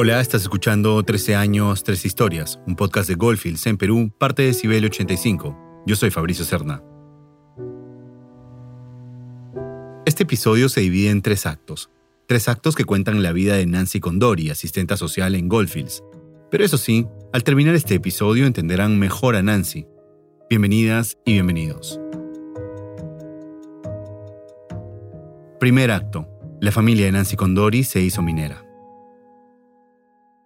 Hola, estás escuchando 13 años, 3 historias, un podcast de Goldfields en Perú, parte de Cibel 85. Yo soy Fabricio Cerna. Este episodio se divide en tres actos. Tres actos que cuentan la vida de Nancy Condori, asistenta social en Goldfields. Pero eso sí, al terminar este episodio entenderán mejor a Nancy. Bienvenidas y bienvenidos. Primer acto. La familia de Nancy Condori se hizo minera.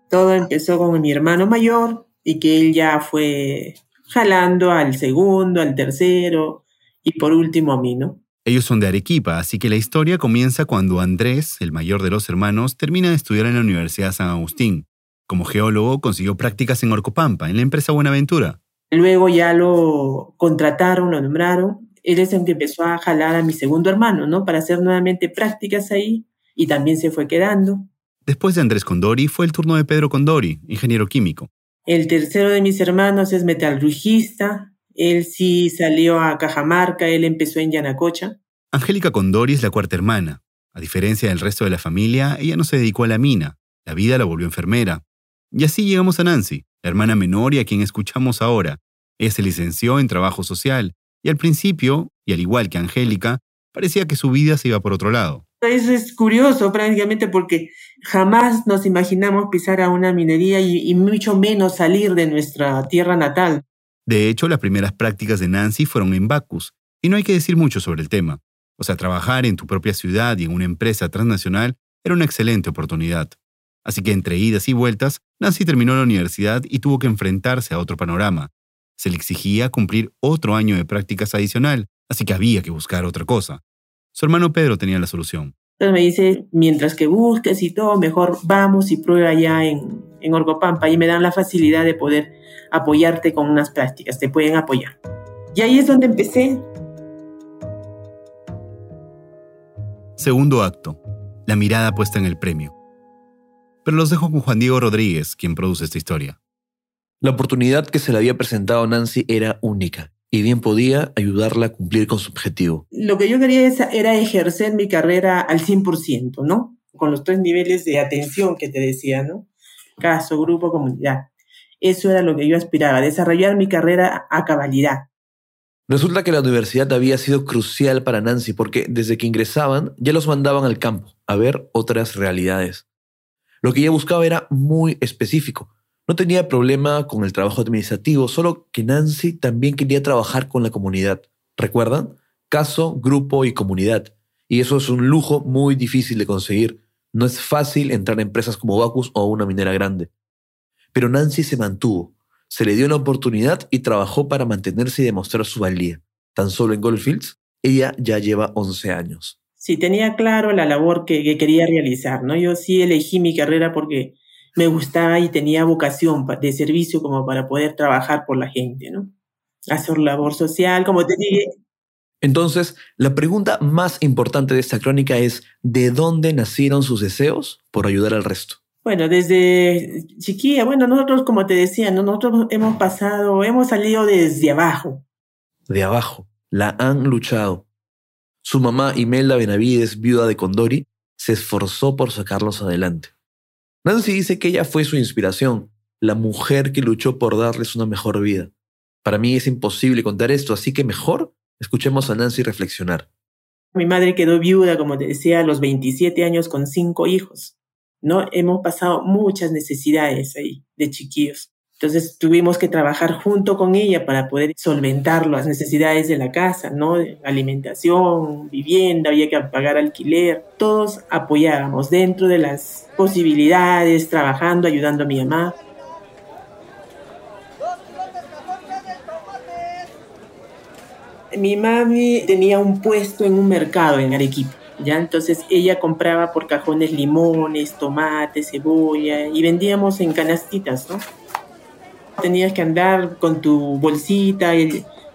Todo empezó con mi hermano mayor y que él ya fue jalando al segundo, al tercero y por último a mí, ¿no? Ellos son de Arequipa, así que la historia comienza cuando Andrés, el mayor de los hermanos, termina de estudiar en la Universidad San Agustín. Como geólogo consiguió prácticas en Orcopampa, en la empresa Buenaventura. Luego ya lo contrataron, lo nombraron. Él es el que empezó a jalar a mi segundo hermano, ¿no? Para hacer nuevamente prácticas ahí y también se fue quedando. Después de Andrés Condori fue el turno de Pedro Condori, ingeniero químico. El tercero de mis hermanos es metalurgista, él sí salió a Cajamarca, él empezó en Yanacocha. Angélica Condori es la cuarta hermana. A diferencia del resto de la familia, ella no se dedicó a la mina. La vida la volvió enfermera. Y así llegamos a Nancy, la hermana menor y a quien escuchamos ahora. Ella se licenció en trabajo social y al principio, y al igual que Angélica, parecía que su vida se iba por otro lado. Eso es curioso prácticamente porque jamás nos imaginamos pisar a una minería y, y mucho menos salir de nuestra tierra natal. De hecho, las primeras prácticas de Nancy fueron en Bacchus, y no hay que decir mucho sobre el tema. O sea, trabajar en tu propia ciudad y en una empresa transnacional era una excelente oportunidad. Así que entre idas y vueltas, Nancy terminó la universidad y tuvo que enfrentarse a otro panorama. Se le exigía cumplir otro año de prácticas adicional, así que había que buscar otra cosa. Su hermano Pedro tenía la solución. Entonces me dice, mientras que busques y todo, mejor vamos y prueba ya en, en Orgopampa y me dan la facilidad de poder apoyarte con unas prácticas, te pueden apoyar. Y ahí es donde empecé. Segundo acto, la mirada puesta en el premio. Pero los dejo con Juan Diego Rodríguez, quien produce esta historia. La oportunidad que se le había presentado a Nancy era única y bien podía ayudarla a cumplir con su objetivo. Lo que yo quería era ejercer mi carrera al 100%, ¿no? Con los tres niveles de atención que te decía, ¿no? Caso, grupo, comunidad. Eso era lo que yo aspiraba, desarrollar mi carrera a cabalidad. Resulta que la universidad había sido crucial para Nancy porque desde que ingresaban ya los mandaban al campo a ver otras realidades. Lo que ella buscaba era muy específico. No tenía problema con el trabajo administrativo, solo que Nancy también quería trabajar con la comunidad. ¿Recuerdan? Caso, grupo y comunidad. Y eso es un lujo muy difícil de conseguir. No es fácil entrar a empresas como Bacus o una minera grande. Pero Nancy se mantuvo, se le dio la oportunidad y trabajó para mantenerse y demostrar su valía. Tan solo en Goldfields, ella ya lleva 11 años. Sí, tenía claro la labor que, quería realizar, ¿no? Yo sí elegí mi carrera porque me gustaba y tenía vocación de servicio como para poder trabajar por la gente, ¿no? Hacer labor social, como te dije. Entonces, la pregunta más importante de esta crónica es, ¿de dónde nacieron sus deseos por ayudar al resto? Bueno, desde chiquilla, bueno, nosotros, como te decía, nosotros hemos pasado, hemos salido desde abajo. De abajo. La han luchado. Su mamá, Imelda Benavides, viuda de Condori, se esforzó por sacarlos adelante. Nancy dice que ella fue su inspiración, la mujer que luchó por darles una mejor vida. Para mí es imposible contar esto, así que mejor escuchemos a Nancy reflexionar. Mi madre quedó viuda, como te decía, a los 27 años con cinco hijos. ¿no? Hemos pasado muchas necesidades ahí de chiquillos. Entonces tuvimos que trabajar junto con ella para poder solventar las necesidades de la casa, ¿no? Alimentación, vivienda, había que pagar alquiler. Todos apoyábamos dentro de las posibilidades, trabajando, ayudando a mi mamá. Mi mami tenía un puesto en un mercado en Arequipa ¿ya? Entonces ella compraba por cajones limones, tomates, cebolla y vendíamos en canastitas, ¿no? Tenías que andar con tu bolsita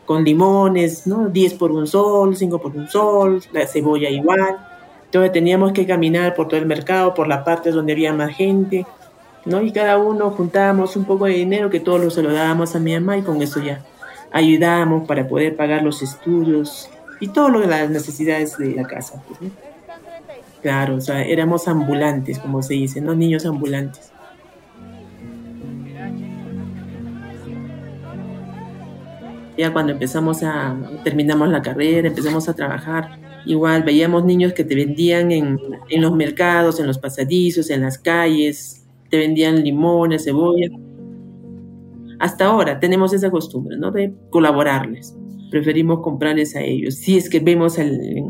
con limones, ¿no? 10 por un sol, 5 por un sol, la cebolla igual. Entonces teníamos que caminar por todo el mercado, por las partes donde había más gente, ¿no? Y cada uno juntábamos un poco de dinero que todos se lo dábamos a mi mamá y con eso ya ayudábamos para poder pagar los estudios y de las necesidades de la casa. Pues, Claro, o sea, éramos ambulantes, como se dice, no niños ambulantes. Ya cuando empezamos a, terminamos la carrera, empezamos a trabajar, igual veíamos niños que te vendían en, en los mercados, en los pasadizos, en las calles, te vendían limones, cebolla. Hasta ahora tenemos esa costumbre, ¿no? De colaborarles. Preferimos comprarles a ellos. Si es que vemos el,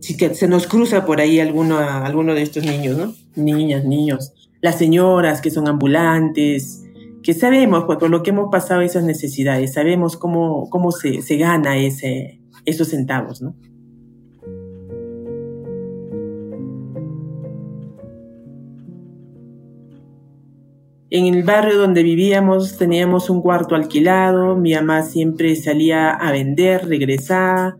si que se nos cruza por ahí alguno, alguno de estos niños, ¿no? Niñas, niños. Las señoras que son ambulantes, que sabemos, pues, por lo que hemos pasado esas necesidades, sabemos cómo, cómo se, se gana ese, esos centavos, ¿no? En el barrio donde vivíamos teníamos un cuarto alquilado, mi mamá siempre salía a vender, regresaba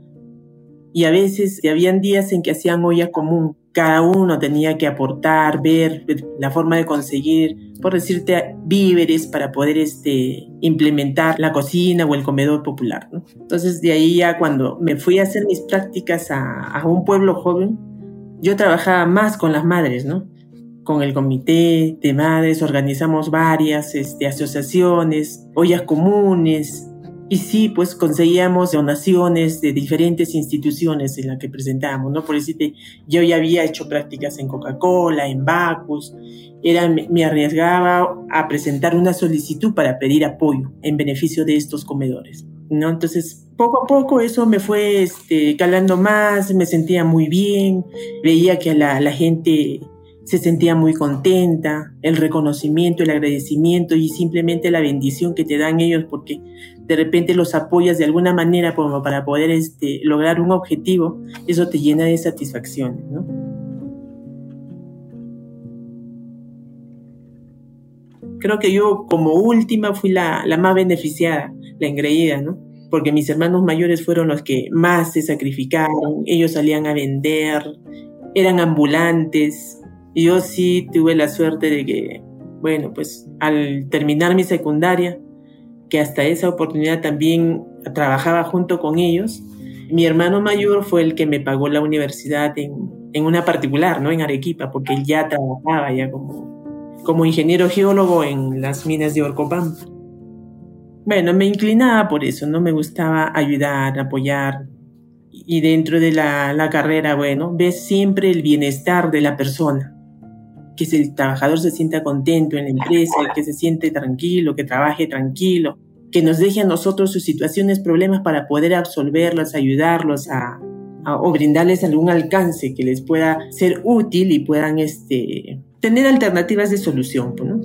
y a veces habían días en que hacían olla común. Cada uno tenía que aportar, ver la forma de conseguir, por decirte, víveres para poder este, implementar la cocina o el comedor popular. Entonces de ahí ya cuando me fui a hacer mis prácticas a, a un pueblo joven, yo trabajaba más con las madres, ¿no? con el comité de madres organizamos varias este, asociaciones, ollas comunes, y sí, pues conseguíamos donaciones de diferentes instituciones en las que presentamos, ¿no? Por decirte, yo ya había hecho prácticas en Coca-Cola, en Bacus, era, me arriesgaba a presentar una solicitud para pedir apoyo en beneficio de estos comedores, ¿no? Entonces, poco a poco eso me fue este, calando más, me sentía muy bien, veía que la, la gente se sentía muy contenta, el reconocimiento, el agradecimiento y simplemente la bendición que te dan ellos porque de repente los apoyas de alguna manera como para poder este, lograr un objetivo, eso te llena de satisfacción, ¿no? Creo que yo como última fui la, la más beneficiada, la engreída, ¿no? Porque mis hermanos mayores fueron los que más se sacrificaron, ellos salían a vender, eran ambulantes, yo sí tuve la suerte de que, bueno, pues al terminar mi secundaria, que hasta esa oportunidad también trabajaba junto con ellos, mi hermano mayor fue el que me pagó la universidad en, en una particular, ¿no? En Arequipa, porque él ya trabajaba ya como, como ingeniero geólogo en las minas de Orcopampa. Bueno, me inclinaba por eso, ¿no? Me gustaba ayudar, apoyar. Y dentro de la, la carrera, bueno, ves siempre el bienestar de la persona que el trabajador se sienta contento en la empresa, que se siente tranquilo, que trabaje tranquilo, que nos deje a nosotros sus situaciones, problemas para poder absolverlos, ayudarlos a, o brindarles algún alcance que les pueda ser útil y puedan este, tener alternativas de solución. Pues, ¿no?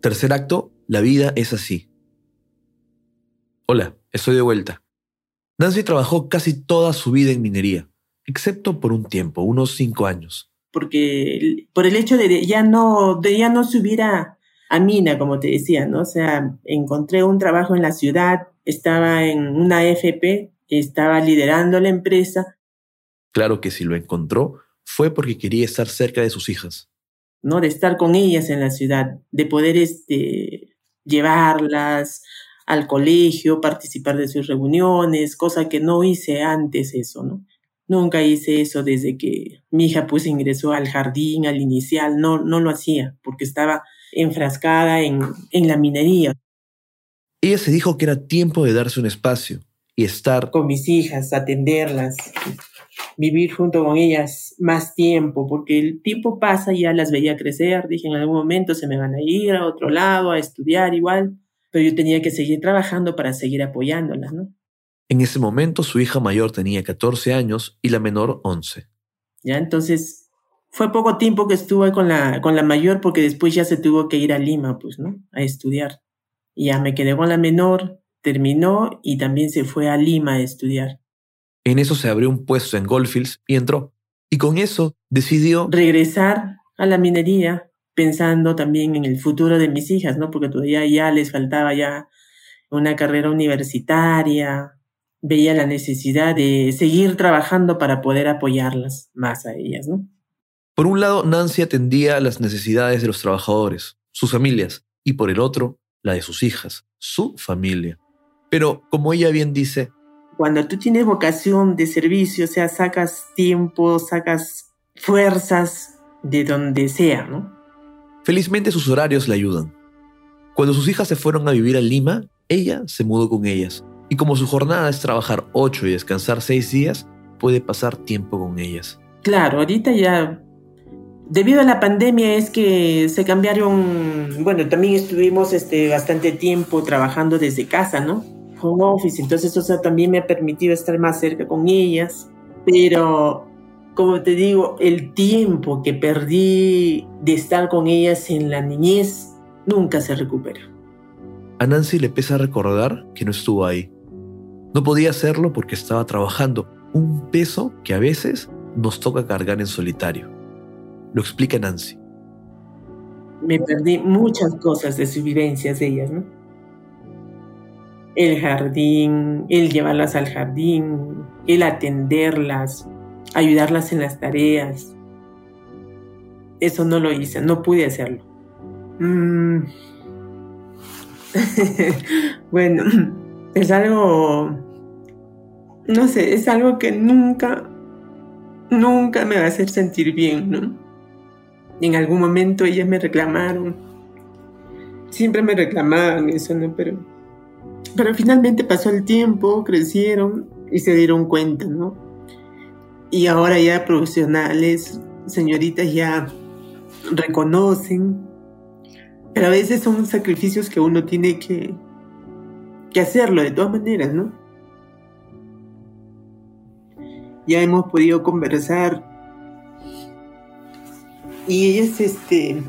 Tercer acto, la vida es así. Hola, estoy de vuelta. Nancy trabajó casi toda su vida en minería, excepto por un tiempo, unos cinco años. Porque por el hecho de ya no, de ya no subir a, a mina, como te decía, ¿no? O sea, encontré un trabajo en la ciudad, estaba en una FP, estaba liderando la empresa. Claro que si lo encontró fue porque quería estar cerca de sus hijas. ¿No? De estar con ellas en la ciudad, de poder este, llevarlas, al colegio, participar de sus reuniones, cosa que no hice antes eso, ¿no? Nunca hice eso desde que mi hija pues ingresó al jardín, al inicial, no, no lo hacía, porque estaba enfrascada en, en la minería. Ella se dijo que era tiempo de darse un espacio y estar con mis hijas, atenderlas, vivir junto con ellas más tiempo, porque el tiempo pasa y ya las veía crecer, dije en algún momento se me van a ir a otro lado a estudiar igual, pero yo tenía que seguir trabajando para seguir apoyándolas, ¿no? En ese momento su hija mayor tenía 14 años y la menor 11. Ya, entonces fue poco tiempo que estuve con la, con la mayor porque después ya se tuvo que ir a Lima, pues, ¿no? A estudiar. Y ya me quedé con la menor, terminó y también se fue a Lima a estudiar. En eso se abrió un puesto en Goldfields y entró. Y con eso decidió regresar a la minería pensando también en el futuro de mis hijas, ¿no? Porque todavía ya les faltaba ya una carrera universitaria, veía la necesidad de seguir trabajando para poder apoyarlas más a ellas, ¿no? Por un lado, Nancy atendía las necesidades de los trabajadores, sus familias, y por el otro, la de sus hijas, su familia. Pero como ella bien dice, cuando tú tienes vocación de servicio, o sea, sacas tiempo, sacas fuerzas de donde sea, ¿no? Felizmente sus horarios le ayudan. Cuando sus hijas se fueron a vivir a Lima, ella se mudó con ellas. Y como su jornada es trabajar ocho y descansar seis días, puede pasar tiempo con ellas. Claro, ahorita ya, debido a la pandemia es que se cambiaron, bueno, también estuvimos este, bastante tiempo trabajando desde casa, ¿no? Home office, entonces eso también me ha permitido estar más cerca con ellas, pero como te digo, el tiempo que perdí de estar con ellas en la niñez nunca se recupera. A Nancy le pesa recordar que no estuvo ahí. No podía hacerlo porque estaba trabajando, un peso que a veces nos toca cargar en solitario. Lo explica Nancy. Me perdí muchas cosas de sus vivencias de ellas, ¿no? El jardín, el llevarlas al jardín, el atenderlas, ayudarlas en las tareas. Eso no lo hice, no pude hacerlo. Mm. bueno, es algo, no sé, es algo que nunca, nunca me va a hacer sentir bien, ¿no? En algún momento ellas me reclamaron, siempre me reclamaban eso, ¿no? Pero, pero finalmente pasó el tiempo, crecieron y se dieron cuenta, ¿no? Y ahora ya profesionales, señoritas ya reconocen, pero a veces son sacrificios que uno tiene que, que hacerlo de todas maneras, ¿no? Ya hemos podido conversar. Y ellas, este,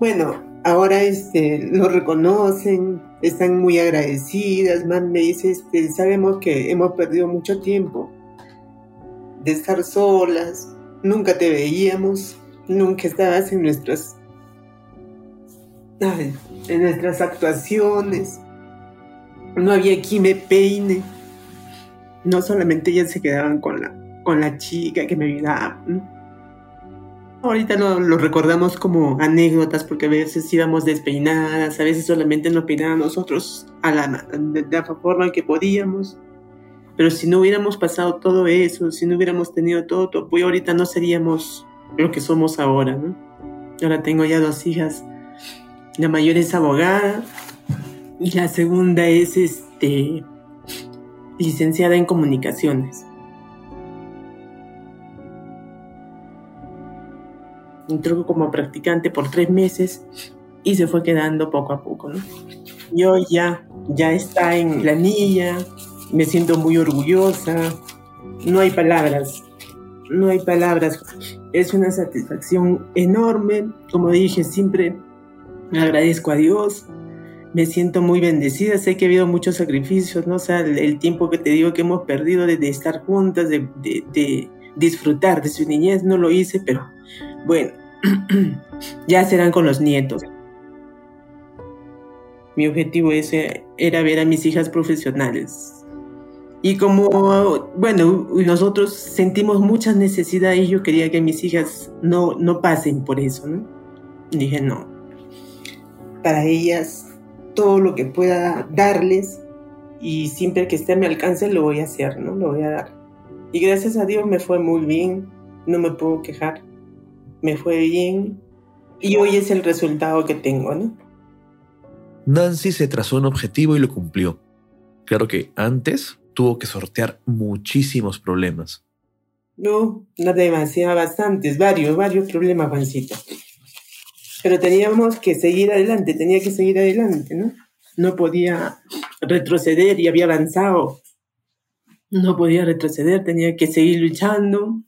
bueno, ahora este, lo reconocen, están muy agradecidas, más me dice, este, sabemos que hemos perdido mucho tiempo de estar solas, nunca te veíamos, nunca estabas en nuestras, en nuestras actuaciones, no había quien me peine. No solamente ellas se quedaban con la, con la chica que me ayudaba. Ahorita lo, recordamos como anécdotas porque a veces íbamos despeinadas, a veces solamente nos peinaban nosotros a la, de, la forma que podíamos. Pero si no hubiéramos pasado todo eso, si no hubiéramos tenido todo tu apoyo, ahorita no seríamos lo que somos ahora, ¿no? Ahora tengo ya dos hijas. La mayor es abogada y la segunda es este licenciada en comunicaciones. Entró como practicante por tres meses y se fue quedando poco a poco, ¿no? Yo ya, ya está en planilla, me siento muy orgullosa, no hay palabras, no hay palabras. Es una satisfacción enorme, como dije, siempre agradezco a Dios, me siento muy bendecida, sé que ha habido muchos sacrificios, ¿no? O el, tiempo que te digo que hemos perdido de, estar juntas, de, de, disfrutar de su niñez, no lo hice, pero bueno, ya serán con los nietos. Mi objetivo ese era ver a mis hijas profesionales. Y como, bueno, nosotros sentimos muchas necesidades y yo quería que mis hijas no, no pasen por eso, ¿no? dije, no. Para ellas todo lo que pueda darles y siempre que esté a mi alcance lo voy a hacer, ¿no? Lo voy a dar. Y gracias a Dios me fue muy bien, no me puedo quejar. Me fue bien y hoy es el resultado que tengo, ¿no? Nancy se trazó un objetivo y lo cumplió. Claro que antes tuvo que sortear muchísimos problemas. No, no demasiado, bastantes, varios, varios problemas, Juancito pero teníamos que seguir adelante, tenía que seguir adelante, ¿no? No podía retroceder y había avanzado. No podía retroceder, tenía que seguir luchando.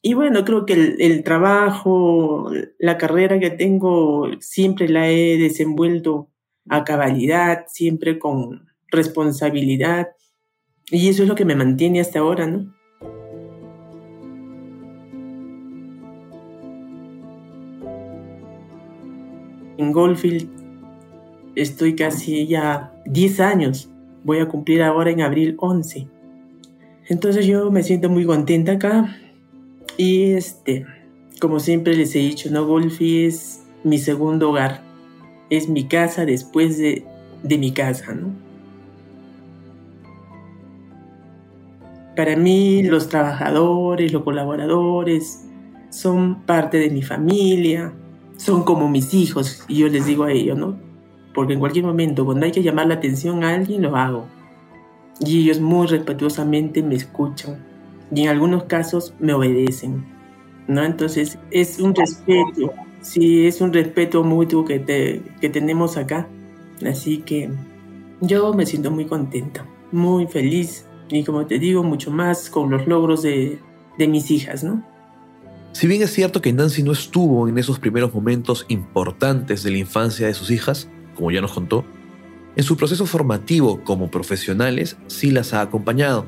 Y bueno, creo que el, el trabajo, la carrera que tengo, siempre la he desenvuelto a cabalidad, siempre con responsabilidad. Y eso es lo que me mantiene hasta ahora, ¿no? En Goldfield estoy casi ya 10 años. Voy a cumplir ahora en abril 11. Entonces yo me siento muy contenta acá. Y este, como siempre les he dicho, ¿no? Goldfield es mi segundo hogar. Es mi casa después de, de mi casa, ¿no? Para mí los trabajadores, los colaboradores son parte de mi familia, son como mis hijos y yo les digo a ellos, ¿no? Porque en cualquier momento cuando hay que llamar la atención a alguien lo hago. Y ellos muy respetuosamente me escuchan y en algunos casos me obedecen, ¿no? Entonces es un respeto, sí, es un respeto mutuo que, te, que tenemos acá. Así que yo me siento muy contenta, muy feliz y como te digo, mucho más con los logros de, de mis hijas, ¿no? Si bien es cierto que Nancy no estuvo en esos primeros momentos importantes de la infancia de sus hijas, como ya nos contó, en su proceso formativo como profesionales sí las ha acompañado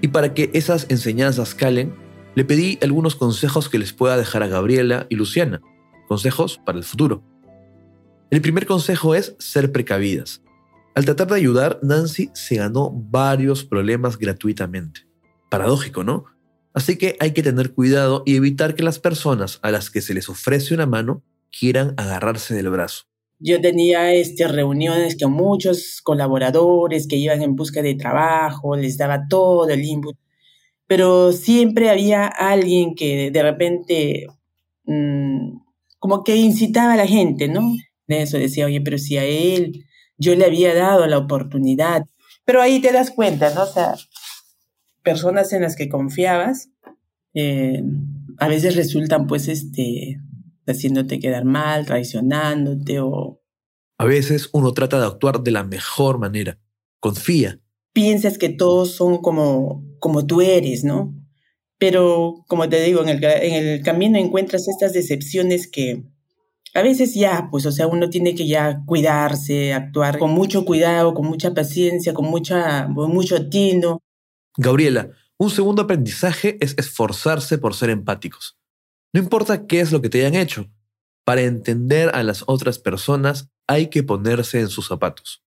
y para que esas enseñanzas calen, le pedí algunos consejos que les pueda dejar a Gabriela y Luciana, consejos para el futuro. El primer consejo es ser precavidas. Al tratar de ayudar, Nancy se ganó varios problemas gratuitamente. Paradójico, ¿no? Así que hay que tener cuidado y evitar que las personas a las que se les ofrece una mano quieran agarrarse del brazo. Yo tenía este, reuniones con muchos colaboradores que iban en busca de trabajo, les daba todo el input, pero siempre había alguien que de repente mm, como que incitaba a la gente, ¿no? De eso decía, oye, pero si a él yo le había dado la oportunidad, pero ahí te das cuenta, ¿no? O sea, personas en las que confiabas, eh, a veces resultan pues este haciéndote quedar mal, traicionándote o... A veces uno trata de actuar de la mejor manera. Confía. Piensas que todos son como, como tú eres, ¿no? Pero, como te digo, en el, en el camino encuentras estas decepciones que a veces ya, pues, o sea, uno tiene que ya cuidarse, actuar con mucho cuidado, con mucha paciencia, con, mucha, con mucho tino. Gabriela, un segundo aprendizaje es esforzarse por ser empáticos. No importa qué es lo que te hayan hecho, para entender a las otras personas hay que ponerse en sus zapatos.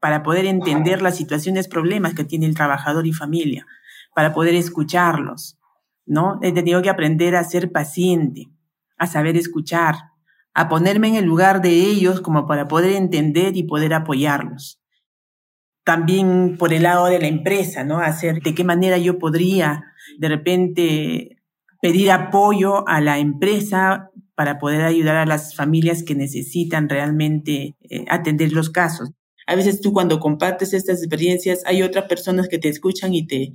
Para poder entender las situaciones, problemas que tiene el trabajador y familia, para poder escucharlos, ¿no? He tenido que aprender a ser paciente, a saber escuchar, a ponerme en el lugar de ellos como para poder entender y poder apoyarlos. También por el lado de la empresa, ¿no? Hacer de qué manera yo podría de repente pedir apoyo a la empresa para poder ayudar a las familias que necesitan realmente eh, atender los casos. A veces tú cuando compartes estas experiencias hay otras personas que te escuchan y te,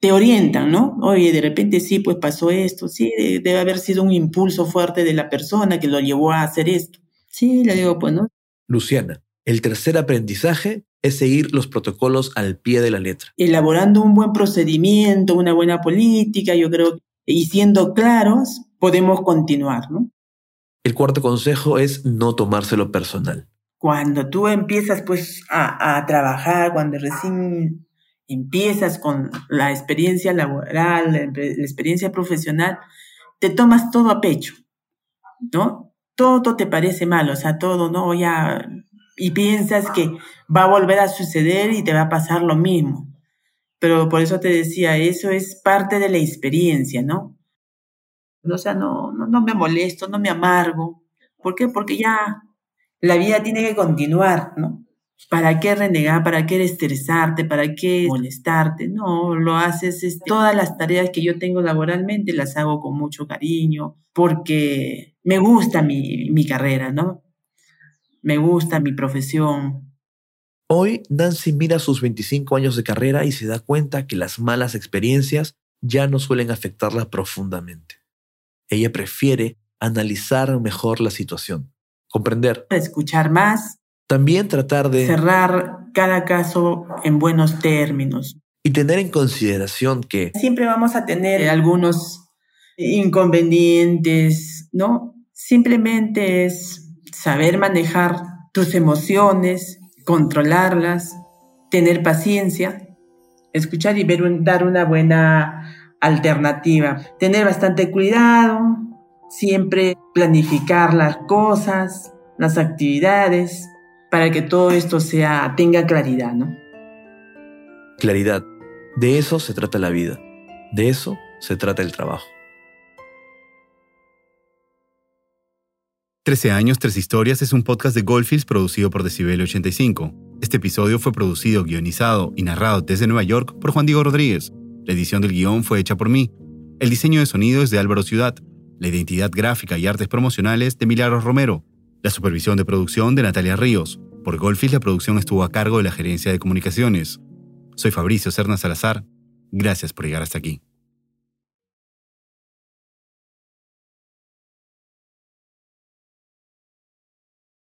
te orientan, ¿no? Oye, de repente sí, pues pasó esto, sí, debe haber sido un impulso fuerte de la persona que lo llevó a hacer esto. Sí, le digo, pues, ¿no? Luciana, el tercer aprendizaje es seguir los protocolos al pie de la letra. Elaborando un buen procedimiento, una buena política, yo creo que y siendo claros, podemos continuar, ¿no? El cuarto consejo es no tomárselo personal. Cuando tú empiezas pues a, trabajar, cuando recién empiezas con la experiencia laboral, la, experiencia profesional, te tomas todo a pecho, ¿no? Todo te parece mal, o sea, todo, ¿no? Ya, y piensas que va a volver a suceder y te va a pasar lo mismo. Pero por eso te decía, eso es parte de la experiencia, ¿no? O sea, no, no, no me molesto, no me amargo. ¿Por qué? Porque ya la vida tiene que continuar, ¿no? ¿Para qué renegar? ¿Para qué estresarte? ¿Para qué molestarte? No, lo haces. Este, todas las tareas que yo tengo laboralmente las hago con mucho cariño porque me gusta mi, mi carrera, ¿no? Me gusta mi profesión, Hoy Nancy mira sus 25 años de carrera y se da cuenta que las malas experiencias ya no suelen afectarla profundamente. Ella prefiere analizar mejor la situación, comprender. Escuchar más. También tratar de cerrar cada caso en buenos términos. Y tener en consideración que siempre vamos a tener algunos inconvenientes, ¿no? Simplemente es saber manejar tus emociones, controlarlas, tener paciencia, escuchar y ver dar una buena alternativa, tener bastante cuidado, siempre planificar las cosas, las actividades, para que todo esto sea, tenga claridad, ¿no? Claridad. De eso se trata la vida. De eso se trata el trabajo. 13 años, tres historias es un podcast de Goldfields producido por Decibel 85. Este episodio fue producido, guionizado y narrado desde Nueva York por Juan Diego Rodríguez. La edición del guion fue hecha por mí. El diseño de sonido es de Álvaro Ciudad. La identidad gráfica y artes promocionales de Milagros Romero. La supervisión de producción de Natalia Ríos. Por Golfis la producción estuvo a cargo de la gerencia de comunicaciones. Soy Fabricio Cerna Salazar. Gracias por llegar hasta aquí.